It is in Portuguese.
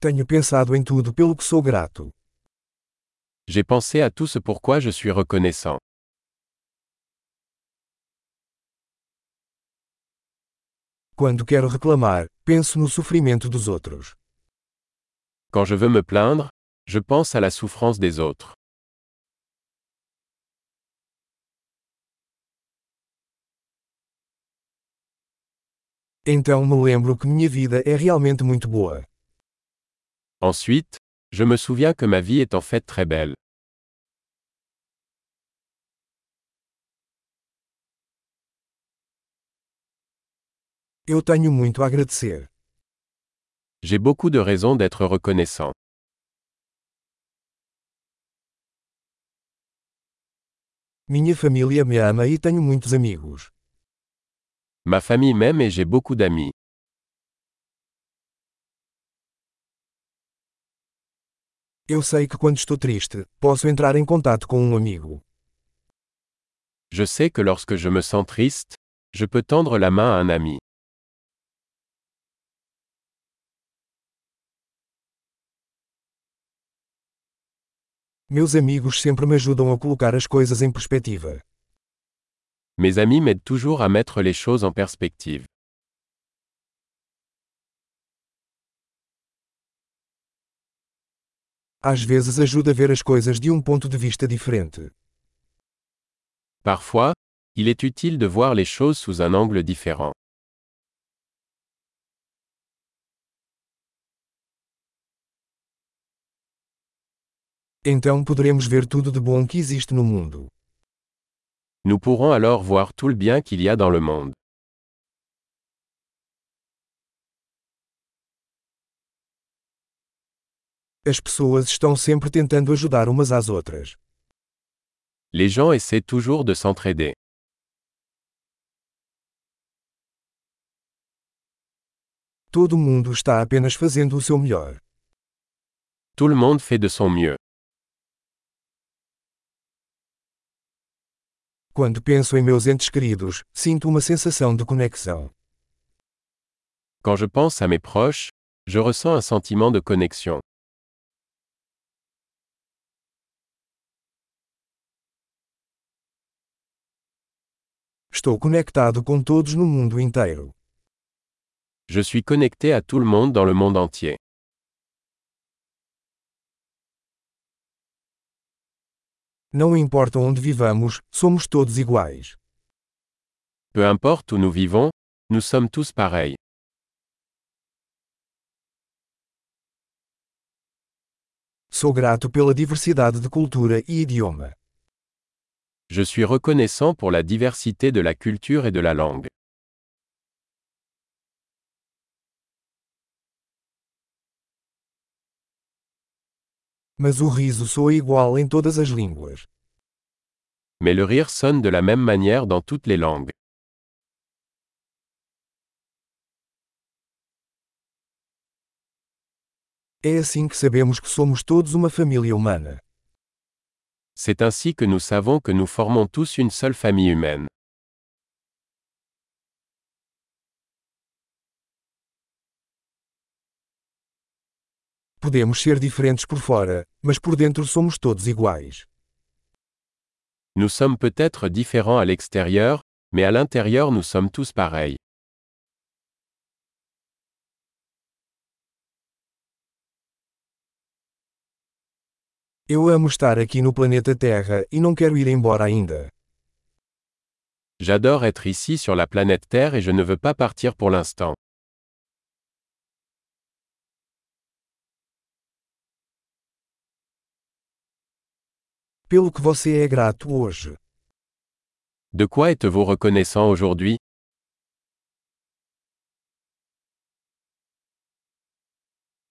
Tenho pensado em tudo pelo que sou grato. J'ai pensé à tout ce pourquoi je suis reconnaissant. Quando quero reclamar, penso no sofrimento dos outros. Quand je veux me plaindre, je pense à la souffrance des autres. Então me lembro que minha vida é realmente muito boa. Ensuite, je me souviens que ma vie est en fait très belle. Eu tenho muito a agradecer. J'ai beaucoup de raisons d'être reconnaissant. Minha família me ama e tenho muitos amigos. Ma famille m'aime et j'ai beaucoup d'amis. Eu sei que quando estou triste, posso entrar em contato com um amigo. Je sais que lorsque je me sens triste, je peux tendre la main à un ami. Meus amigos sempre me ajudam a colocar as coisas em perspectiva. Mes amis m'aident toujours à mettre les choses en perspective. Às vezes ajuda a ver as coisas de um ponto de vista diferente. Parfois, il est utile de voir les choses sous un angle différent. Então poderemos ver tudo de bom que existe no mundo. Nous pourrons alors voir tout le bien qu'il y a dans le monde. As pessoas estão sempre tentando ajudar umas às outras. Les gens essaient toujours de s'entraider. Todo mundo está apenas fazendo o seu melhor. Tout le monde fait de son mieux. Quando penso em meus entes queridos, sinto uma sensação de conexão. Quand je pense à mes proches, je ressens un sentiment de connexion. Estou conectado com todos no mundo inteiro. Je suis connecté à tout le monde dans le monde entier. Não importa onde vivamos, somos todos iguais. Peu importe où nous vivons, nous sommes tous pareils. Sou grato pela diversidade de cultura e idioma. Je suis reconnaissant pour la diversité de la culture et de la langue. Mas o riso soa igual em todas as línguas. Mais le rire sonne de la même manière dans toutes les langues. É assim que sabemos que somos todos uma família humana. C'est ainsi que nous savons que nous formons tous une seule famille humaine. Podemos ser diferentes por fora, mas por dentro somos todos iguais. Nous sommes peut-être différents à l'extérieur, mais à l'intérieur nous sommes tous pareils. Eu amo estar aqui no planeta Terra e não quero ir embora ainda. J'adore être ici sur la planète Terre et je ne veux pas partir pour l'instant. Pelo que você é grato hoje. De quoi êtes-vous reconnaissant aujourd'hui